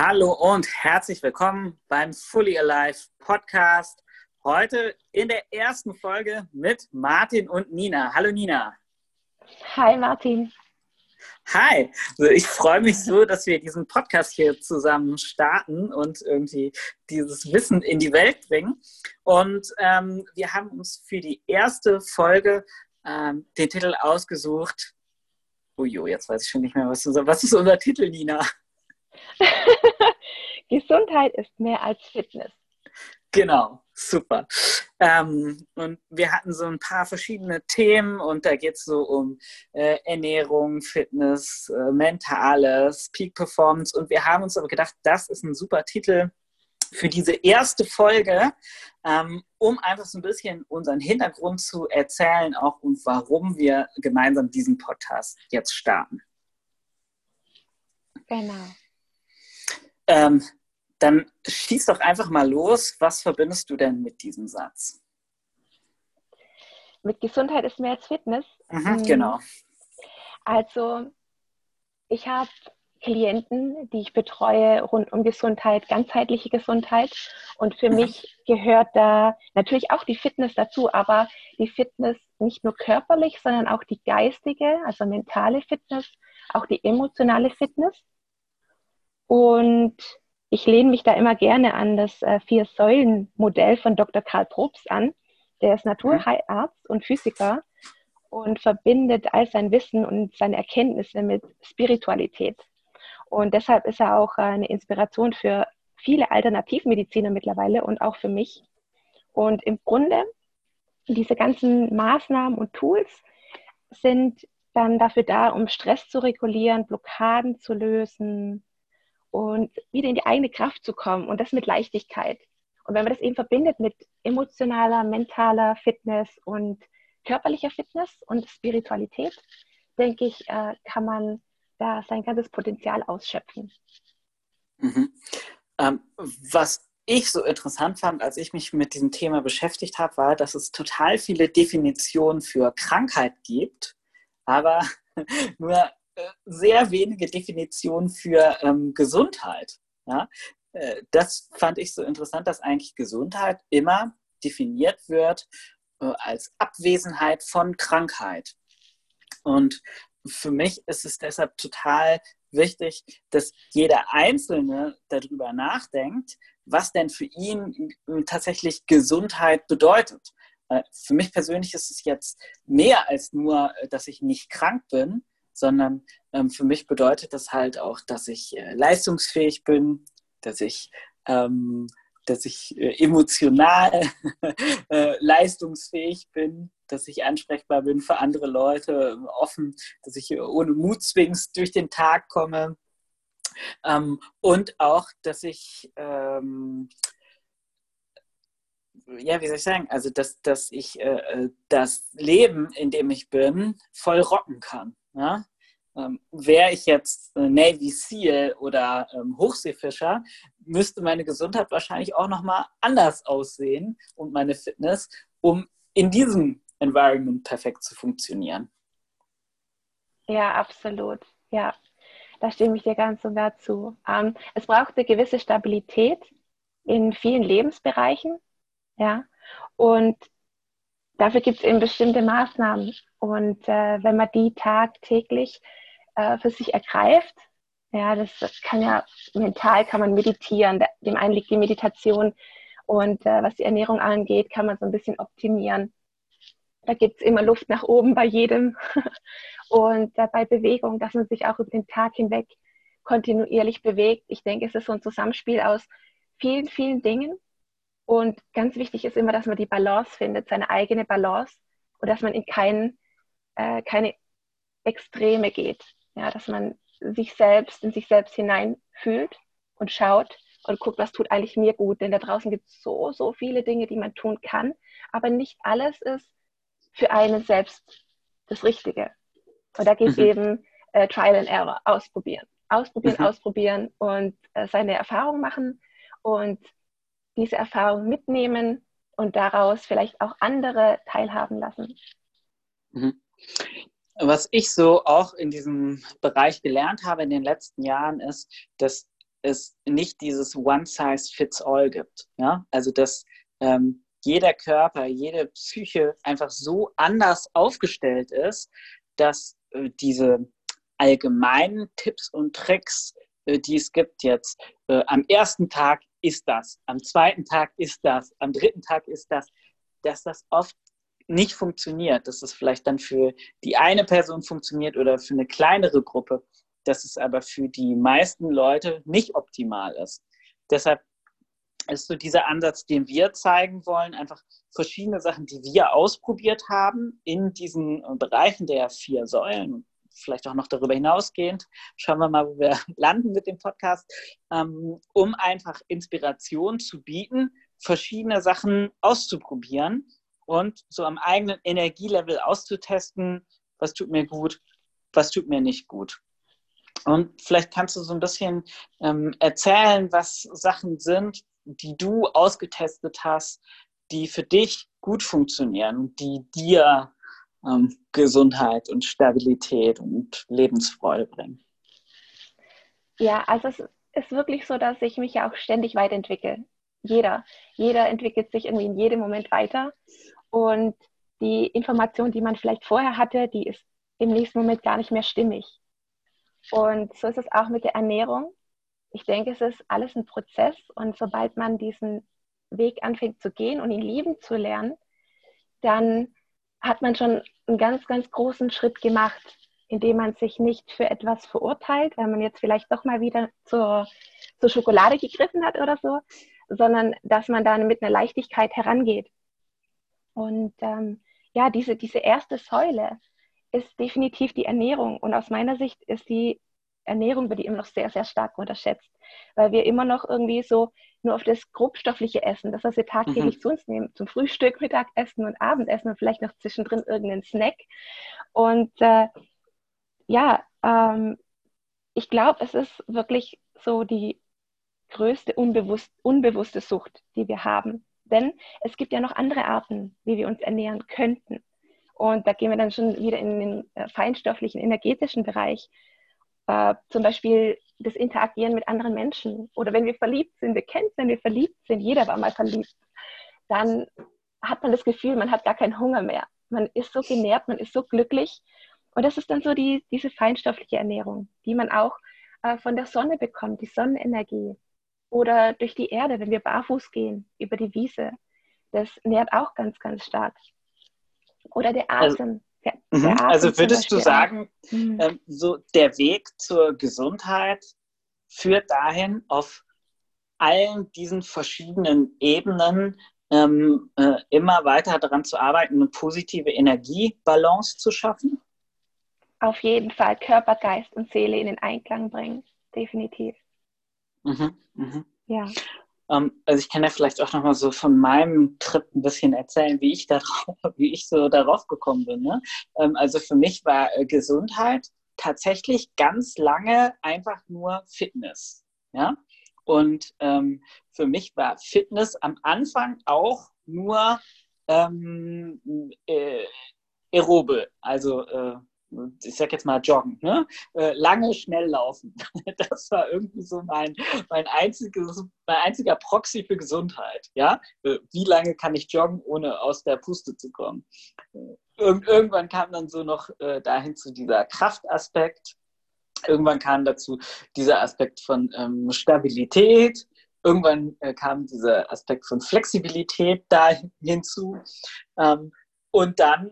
Hallo und herzlich willkommen beim Fully Alive Podcast. Heute in der ersten Folge mit Martin und Nina. Hallo Nina. Hi Martin. Hi, also ich freue mich so, dass wir diesen Podcast hier zusammen starten und irgendwie dieses Wissen in die Welt bringen. Und ähm, wir haben uns für die erste Folge ähm, den Titel ausgesucht. Ujo, jetzt weiß ich schon nicht mehr, was, unser, was ist unser Titel, Nina? Gesundheit ist mehr als Fitness. Genau, super. Ähm, und wir hatten so ein paar verschiedene Themen und da geht es so um äh, Ernährung, Fitness, äh, Mentales, Peak Performance und wir haben uns aber gedacht, das ist ein super Titel für diese erste Folge, ähm, um einfach so ein bisschen unseren Hintergrund zu erzählen, auch und warum wir gemeinsam diesen Podcast jetzt starten. Genau. Ähm, dann schieß doch einfach mal los. Was verbindest du denn mit diesem Satz? Mit Gesundheit ist mehr als Fitness. Mhm, mhm. genau. Also, ich habe Klienten, die ich betreue rund um Gesundheit, ganzheitliche Gesundheit. Und für mhm. mich gehört da natürlich auch die Fitness dazu, aber die Fitness nicht nur körperlich, sondern auch die geistige, also mentale Fitness, auch die emotionale Fitness. Und ich lehne mich da immer gerne an das äh, Vier-Säulen-Modell von Dr. Karl Probst an. Der ist Naturarzt und Physiker und verbindet all sein Wissen und seine Erkenntnisse mit Spiritualität. Und deshalb ist er auch eine Inspiration für viele Alternativmediziner mittlerweile und auch für mich. Und im Grunde, diese ganzen Maßnahmen und Tools sind dann dafür da, um Stress zu regulieren, Blockaden zu lösen, und wieder in die eigene Kraft zu kommen und das mit Leichtigkeit. Und wenn man das eben verbindet mit emotionaler, mentaler Fitness und körperlicher Fitness und Spiritualität, denke ich, äh, kann man da sein ganzes Potenzial ausschöpfen. Mhm. Ähm, was ich so interessant fand, als ich mich mit diesem Thema beschäftigt habe, war, dass es total viele Definitionen für Krankheit gibt, aber nur sehr wenige Definitionen für ähm, Gesundheit. Ja? Äh, das fand ich so interessant, dass eigentlich Gesundheit immer definiert wird äh, als Abwesenheit von Krankheit. Und für mich ist es deshalb total wichtig, dass jeder Einzelne darüber nachdenkt, was denn für ihn tatsächlich Gesundheit bedeutet. Äh, für mich persönlich ist es jetzt mehr als nur, äh, dass ich nicht krank bin, sondern ähm, für mich bedeutet das halt auch, dass ich äh, leistungsfähig bin, dass ich, ähm, dass ich äh, emotional äh, leistungsfähig bin, dass ich ansprechbar bin für andere Leute, offen, dass ich äh, ohne Mutzwings durch den Tag komme. Ähm, und auch, dass ich ähm, ja, wie soll ich sagen, also dass, dass ich äh, äh das Leben, in dem ich bin, voll rocken kann. Ja? Ähm, Wäre ich jetzt äh, Navy SEAL oder ähm, Hochseefischer, müsste meine Gesundheit wahrscheinlich auch nochmal anders aussehen und meine Fitness, um in diesem Environment perfekt zu funktionieren. Ja, absolut. Ja, da stimme ich dir ganz und gar zu. Ähm, es braucht eine gewisse Stabilität in vielen Lebensbereichen. Ja, und dafür gibt es eben bestimmte Maßnahmen. Und äh, wenn man die tagtäglich äh, für sich ergreift, ja, das, das, kann ja mental kann man meditieren. Dem einen liegt die Meditation und äh, was die Ernährung angeht, kann man so ein bisschen optimieren. Da gibt es immer Luft nach oben bei jedem. und äh, bei Bewegung, dass man sich auch über den Tag hinweg kontinuierlich bewegt. Ich denke, es ist so ein Zusammenspiel aus vielen, vielen Dingen. Und ganz wichtig ist immer, dass man die Balance findet, seine eigene Balance und dass man in kein, äh, keine Extreme geht. Ja, dass man sich selbst in sich selbst hineinfühlt und schaut und guckt, was tut eigentlich mir gut. Denn da draußen gibt es so, so viele Dinge, die man tun kann. Aber nicht alles ist für einen selbst das Richtige. Und da geht mhm. eben äh, Trial and Error, ausprobieren. Ausprobieren, mhm. ausprobieren und äh, seine Erfahrung machen und diese Erfahrung mitnehmen und daraus vielleicht auch andere teilhaben lassen. Mhm. Was ich so auch in diesem Bereich gelernt habe in den letzten Jahren ist, dass es nicht dieses One-Size-Fits-All gibt. Ja? Also dass ähm, jeder Körper, jede Psyche einfach so anders aufgestellt ist, dass äh, diese allgemeinen Tipps und Tricks, äh, die es gibt jetzt, äh, am ersten Tag ist das, am zweiten Tag ist das, am dritten Tag ist das, dass das oft nicht funktioniert, dass es vielleicht dann für die eine Person funktioniert oder für eine kleinere Gruppe, dass es aber für die meisten Leute nicht optimal ist. Deshalb ist so dieser Ansatz, den wir zeigen wollen, einfach verschiedene Sachen, die wir ausprobiert haben in diesen Bereichen der vier Säulen, vielleicht auch noch darüber hinausgehend. Schauen wir mal, wo wir landen mit dem Podcast, ähm, um einfach Inspiration zu bieten, verschiedene Sachen auszuprobieren und so am eigenen Energielevel auszutesten, was tut mir gut, was tut mir nicht gut. Und vielleicht kannst du so ein bisschen ähm, erzählen, was Sachen sind, die du ausgetestet hast, die für dich gut funktionieren, die dir ähm, Gesundheit und Stabilität und Lebensfreude bringen. Ja, also es ist wirklich so, dass ich mich ja auch ständig weiterentwickle. Jeder, jeder entwickelt sich irgendwie in jedem Moment weiter. Und die Information, die man vielleicht vorher hatte, die ist im nächsten Moment gar nicht mehr stimmig. Und so ist es auch mit der Ernährung. Ich denke, es ist alles ein Prozess und sobald man diesen Weg anfängt zu gehen und ihn lieben zu lernen, dann hat man schon einen ganz, ganz großen Schritt gemacht, indem man sich nicht für etwas verurteilt, weil man jetzt vielleicht doch mal wieder zur, zur Schokolade gegriffen hat oder so, sondern dass man dann mit einer Leichtigkeit herangeht. Und ähm, ja, diese, diese erste Säule ist definitiv die Ernährung. Und aus meiner Sicht ist die Ernährung wird die immer noch sehr, sehr stark unterschätzt, weil wir immer noch irgendwie so nur auf das grobstoffliche Essen, das, was wir tagtäglich mhm. zu uns nehmen, zum Frühstück, Mittagessen und Abendessen und vielleicht noch zwischendrin irgendeinen Snack. Und äh, ja, ähm, ich glaube, es ist wirklich so die größte unbewusst, unbewusste Sucht, die wir haben. Denn es gibt ja noch andere Arten, wie wir uns ernähren könnten. Und da gehen wir dann schon wieder in den äh, feinstofflichen, energetischen Bereich. Äh, zum Beispiel das Interagieren mit anderen Menschen. Oder wenn wir verliebt sind, wir kennen es, wenn wir verliebt sind, jeder war mal verliebt, dann hat man das Gefühl, man hat gar keinen Hunger mehr. Man ist so genährt, man ist so glücklich. Und das ist dann so die, diese feinstoffliche Ernährung, die man auch äh, von der Sonne bekommt, die Sonnenenergie. Oder durch die Erde, wenn wir barfuß gehen, über die Wiese. Das nährt auch ganz, ganz stark. Oder der also Atem. Der, mhm. also würdest du sagen, mhm. ähm, so der Weg zur Gesundheit führt dahin, auf allen diesen verschiedenen Ebenen ähm, äh, immer weiter daran zu arbeiten, eine positive Energiebalance zu schaffen? Auf jeden Fall Körper, Geist und Seele in den Einklang bringen, definitiv. Mhm, mh. Ja. Ähm, also ich kann ja vielleicht auch nochmal so von meinem Trip ein bisschen erzählen, wie ich, darauf, wie ich so darauf gekommen bin. Ne? Ähm, also für mich war äh, Gesundheit tatsächlich ganz lange einfach nur Fitness. Ja? Und ähm, für mich war Fitness am Anfang auch nur ähm, äh, Aerobe, also äh, ich sag jetzt mal joggen, ne? Äh, lange, schnell laufen. Das war irgendwie so mein, mein, einziges, mein einziger Proxy für Gesundheit. Ja? Äh, wie lange kann ich joggen, ohne aus der Puste zu kommen? Äh, Ir irgendwann kam dann so noch dahin zu dieser Kraftaspekt. Irgendwann kam dazu dieser Aspekt von ähm, Stabilität. Irgendwann äh, kam dieser Aspekt von Flexibilität da hinzu. Ähm, und dann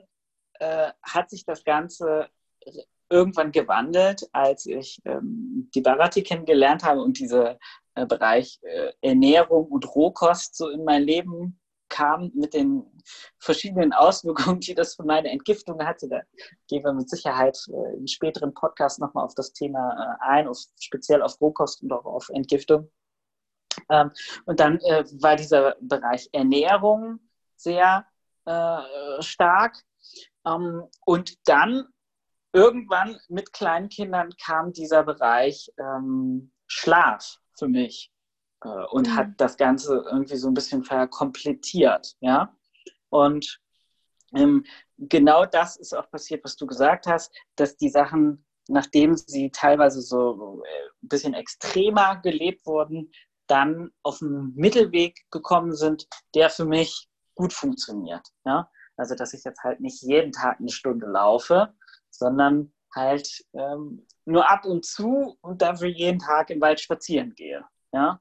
äh, hat sich das Ganze irgendwann gewandelt, als ich ähm, die Bharati kennengelernt habe und dieser äh, Bereich äh, Ernährung und Rohkost so in mein Leben kam mit den verschiedenen Auswirkungen, die das für meine Entgiftung hatte. Da gehen wir mit Sicherheit äh, in späteren Podcasts nochmal auf das Thema äh, ein, auf, speziell auf Rohkost und auch auf Entgiftung. Ähm, und dann äh, war dieser Bereich Ernährung sehr äh, stark und dann irgendwann mit kleinen Kindern kam dieser Bereich ähm, Schlaf für mich äh, und mhm. hat das Ganze irgendwie so ein bisschen verkomplettiert. Ja? Und ähm, genau das ist auch passiert, was du gesagt hast, dass die Sachen nachdem sie teilweise so äh, ein bisschen extremer gelebt wurden, dann auf einen Mittelweg gekommen sind, der für mich gut funktioniert. Ja? Also, dass ich jetzt halt nicht jeden Tag eine Stunde laufe, sondern halt ähm, nur ab und zu und dafür jeden Tag im Wald spazieren gehe. Ja?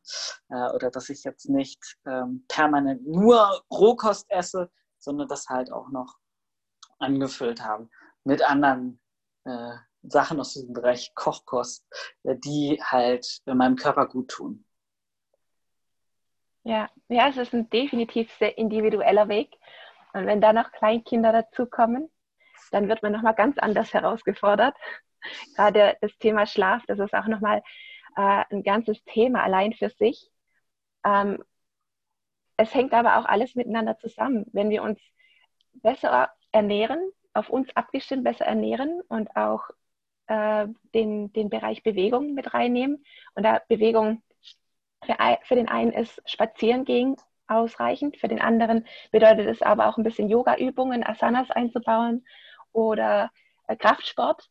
Äh, oder dass ich jetzt nicht ähm, permanent nur Rohkost esse, sondern das halt auch noch angefüllt habe mit anderen äh, Sachen aus diesem Bereich Kochkost, äh, die halt meinem Körper gut tun. Ja, ja, es ist ein definitiv sehr individueller Weg. Und wenn da noch Kleinkinder dazukommen, dann wird man nochmal ganz anders herausgefordert. Gerade das Thema Schlaf, das ist auch nochmal äh, ein ganzes Thema allein für sich. Ähm, es hängt aber auch alles miteinander zusammen. Wenn wir uns besser ernähren, auf uns abgestimmt besser ernähren und auch äh, den, den Bereich Bewegung mit reinnehmen. Und da Bewegung für, für den einen ist Spazierengehen ausreichend, für den anderen bedeutet es aber auch ein bisschen Yoga-Übungen, Asanas einzubauen oder äh, Kraftsport,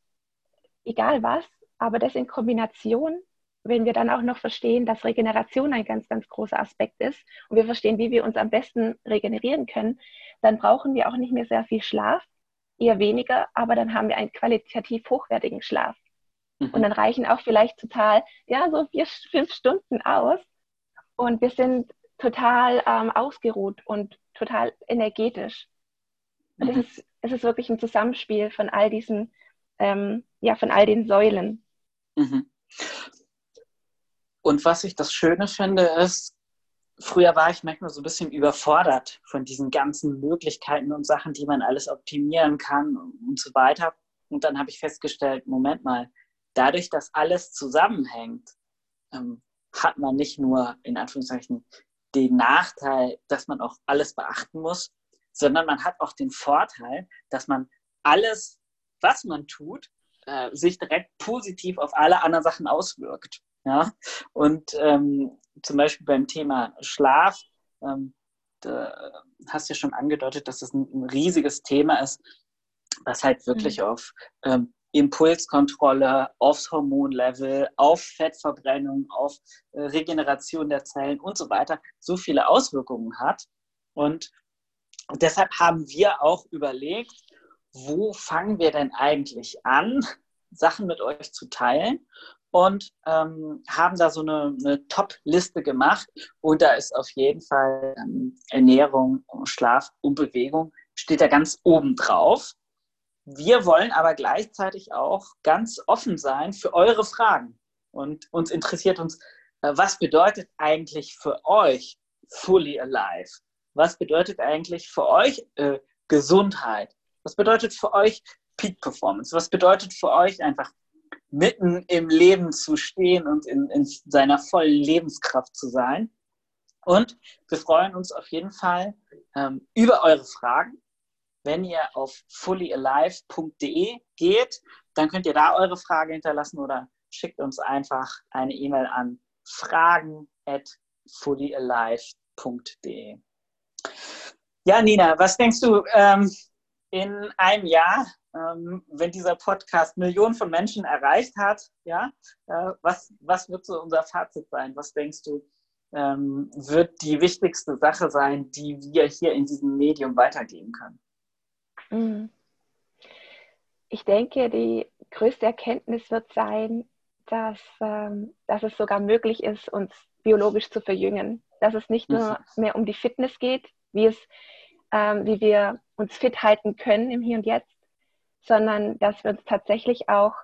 egal was, aber das in Kombination, wenn wir dann auch noch verstehen, dass Regeneration ein ganz, ganz großer Aspekt ist und wir verstehen, wie wir uns am besten regenerieren können, dann brauchen wir auch nicht mehr sehr viel Schlaf, eher weniger, aber dann haben wir einen qualitativ hochwertigen Schlaf. Mhm. Und dann reichen auch vielleicht total, ja, so vier, fünf Stunden aus. Und wir sind total ähm, ausgeruht und total energetisch. Und mhm. es, ist, es ist wirklich ein Zusammenspiel von all diesen, ähm, ja, von all den Säulen. Mhm. Und was ich das Schöne finde, ist, früher war ich manchmal so ein bisschen überfordert von diesen ganzen Möglichkeiten und Sachen, die man alles optimieren kann und so weiter. Und dann habe ich festgestellt, Moment mal, dadurch, dass alles zusammenhängt, ähm, hat man nicht nur in Anführungszeichen den Nachteil, dass man auch alles beachten muss, sondern man hat auch den Vorteil, dass man alles, was man tut, äh, sich direkt positiv auf alle anderen Sachen auswirkt. Ja? Und ähm, zum Beispiel beim Thema Schlaf, ähm, da hast du ja schon angedeutet, dass das ein, ein riesiges Thema ist, was halt wirklich mhm. auf ähm, Impulskontrolle, aufs Hormonlevel, auf Fettverbrennung, auf äh, Regeneration der Zellen und so weiter so viele Auswirkungen hat. Und deshalb haben wir auch überlegt, wo fangen wir denn eigentlich an, Sachen mit euch zu teilen und ähm, haben da so eine, eine Top-Liste gemacht. Und da ist auf jeden Fall ähm, Ernährung, Schlaf und Bewegung steht da ganz oben drauf. Wir wollen aber gleichzeitig auch ganz offen sein für eure Fragen. Und uns interessiert uns, äh, was bedeutet eigentlich für euch fully alive? Was bedeutet eigentlich für euch äh, Gesundheit? Was bedeutet für euch Peak Performance? Was bedeutet für euch einfach mitten im Leben zu stehen und in, in seiner vollen Lebenskraft zu sein. Und wir freuen uns auf jeden Fall ähm, über eure Fragen. Wenn ihr auf fullyalive.de geht, dann könnt ihr da eure Frage hinterlassen oder schickt uns einfach eine E-Mail an fragen at fullyalive.de. Ja, Nina, was denkst du ähm, in einem Jahr? ähm, wenn dieser Podcast Millionen von Menschen erreicht hat, ja, äh, was, was wird so unser Fazit sein? Was denkst du, ähm, wird die wichtigste Sache sein, die wir hier in diesem Medium weitergeben können? Mhm. Ich denke, die größte Erkenntnis wird sein, dass, ähm, dass es sogar möglich ist, uns biologisch zu verjüngen. Dass es nicht nur mehr um die Fitness geht, wie, es, ähm, wie wir uns fit halten können im Hier und Jetzt, sondern dass wir uns tatsächlich auch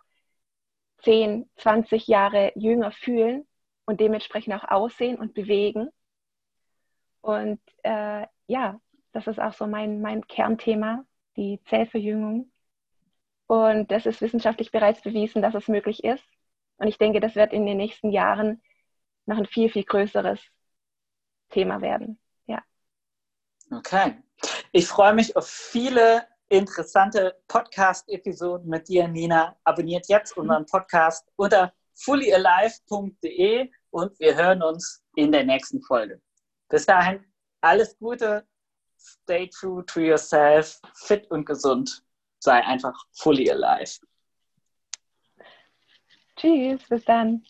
10, 20 Jahre jünger fühlen und dementsprechend auch aussehen und bewegen. Und äh, ja, das ist auch so mein, mein Kernthema, die Zellverjüngung. Und das ist wissenschaftlich bereits bewiesen, dass es möglich ist. Und ich denke, das wird in den nächsten Jahren noch ein viel, viel größeres Thema werden. Ja. Okay. Ich freue mich auf viele interessante Podcast-Episoden mit dir, Nina. Abonniert jetzt unseren Podcast unter fullyalive.de und wir hören uns in der nächsten Folge. Bis dahin, alles Gute, stay true to yourself, fit und gesund, sei einfach fully alive. Tschüss, bis dann.